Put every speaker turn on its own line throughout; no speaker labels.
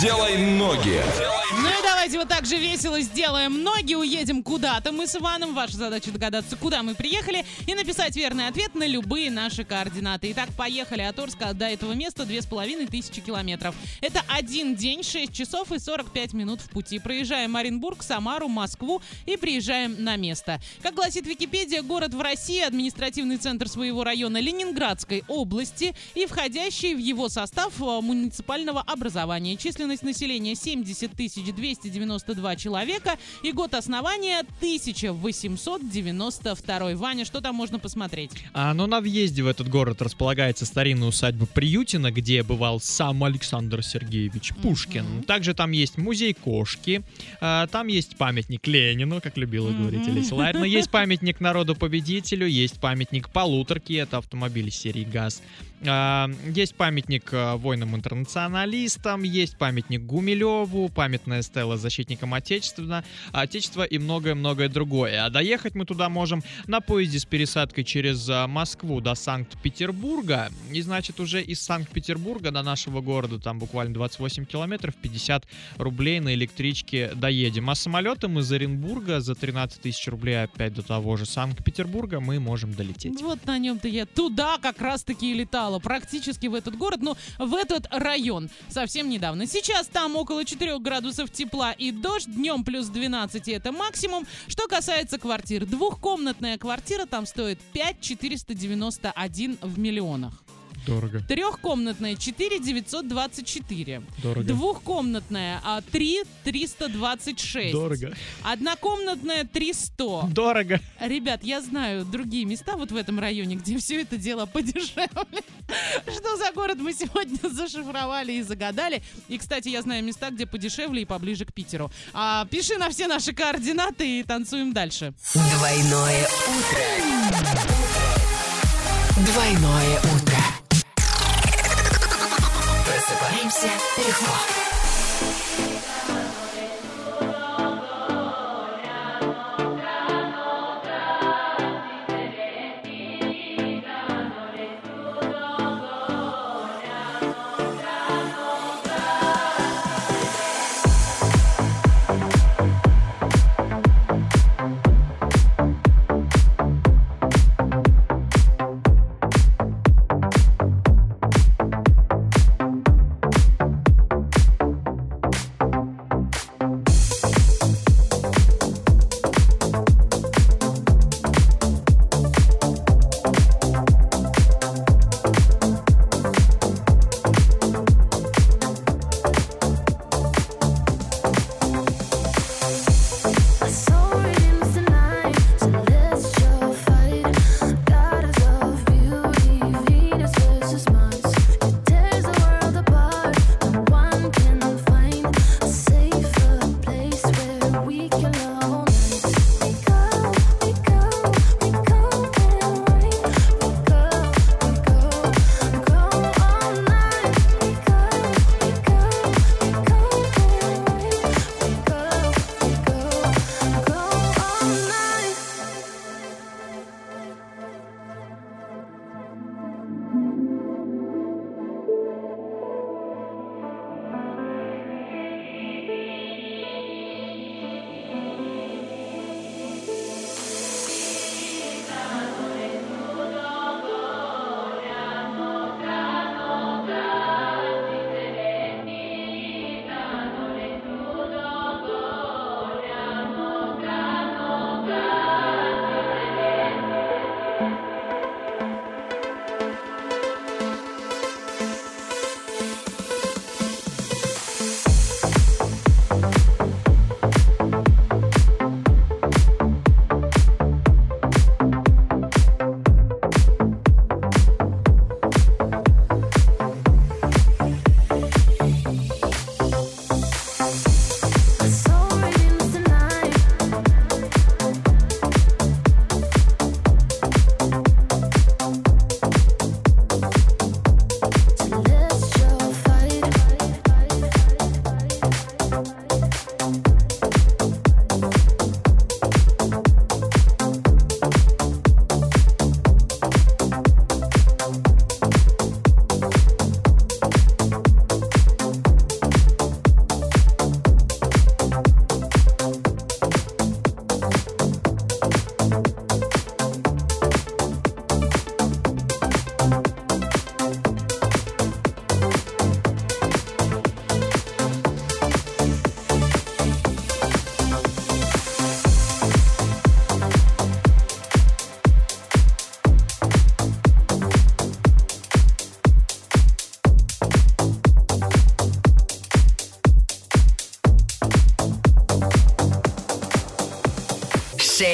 делай ноги.
Ну и давайте вот так же весело сделаем ноги, уедем куда-то. Мы с Иваном. Ваша задача догадаться, куда мы приехали и написать верный ответ на любые наши координаты. Итак, поехали от Орска до этого места две с половиной тысячи километров. Это один день, 6 часов и 45 минут в пути. Проезжаем Оренбург, Самару, Москву и приезжаем на место. Как гласит Википедия, город в России, административный центр своего района Ленинградской области и входящий в его состав э, муниципального образования. Численность населения 70 292 человека и год основания 1892. Ваня, что там можно посмотреть?
А, ну, на въезде в этот город располагается старинная усадьба Приютина, где бывал сам Александр Сергеевич Пушкин.
Мгм.
Также там есть музей кошки, а, там есть памятник Ленину, как любила говорить
Мгм.
Олеся Ларина, есть памятник народу-победителю, есть памятник полуторки, это автомобиль серии ГАЗ. А, Есть памятник а, воинам-интернационалистам, есть памятник Гумилеву, памятная стела защитникам Отечества, Отечества и многое-многое другое. А доехать мы туда можем на поезде с пересадкой через а, Москву до Санкт-Петербурга. И значит уже из Санкт-Петербурга до нашего города там буквально 28 километров, 50 рублей на электричке доедем. А самолетом из Оренбурга за 13 тысяч рублей опять до того же Санкт-Петербурга мы можем долететь.
Вот на нем-то я туда как раз-таки и летала. Практически в этот город, но в этот район совсем недавно. Сейчас там около 4 градусов тепла и дождь. Днем плюс 12 и это максимум. Что касается квартир. Двухкомнатная квартира там стоит 5 491 в миллионах.
Дорого,
Трехкомнатная 4 924.
дорого.
Двухкомнатная а, 3 326.
Дорого.
Однокомнатная 300.
Дорого.
Ребят, я знаю другие места вот в этом районе, где все это дело подешевле. Что за город мы сегодня зашифровали и загадали. И, кстати, я знаю места, где подешевле и поближе к Питеру. А, пиши на все наши координаты и танцуем дальше.
Двойное утро. Двойное утро. Просыпаемся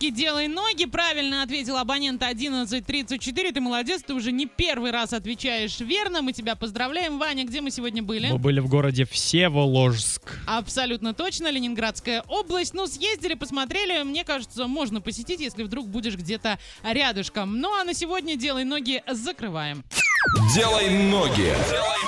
Игрушки «Делай ноги». Правильно ответил абонент 1134. Ты молодец, ты уже не первый раз отвечаешь верно. Мы тебя поздравляем. Ваня, где мы сегодня были?
Мы были в городе Всеволожск.
Абсолютно точно, Ленинградская область. Ну, съездили, посмотрели. Мне кажется, можно посетить, если вдруг будешь где-то рядышком. Ну, а на сегодня «Делай ноги» закрываем.
Делай ноги. Делай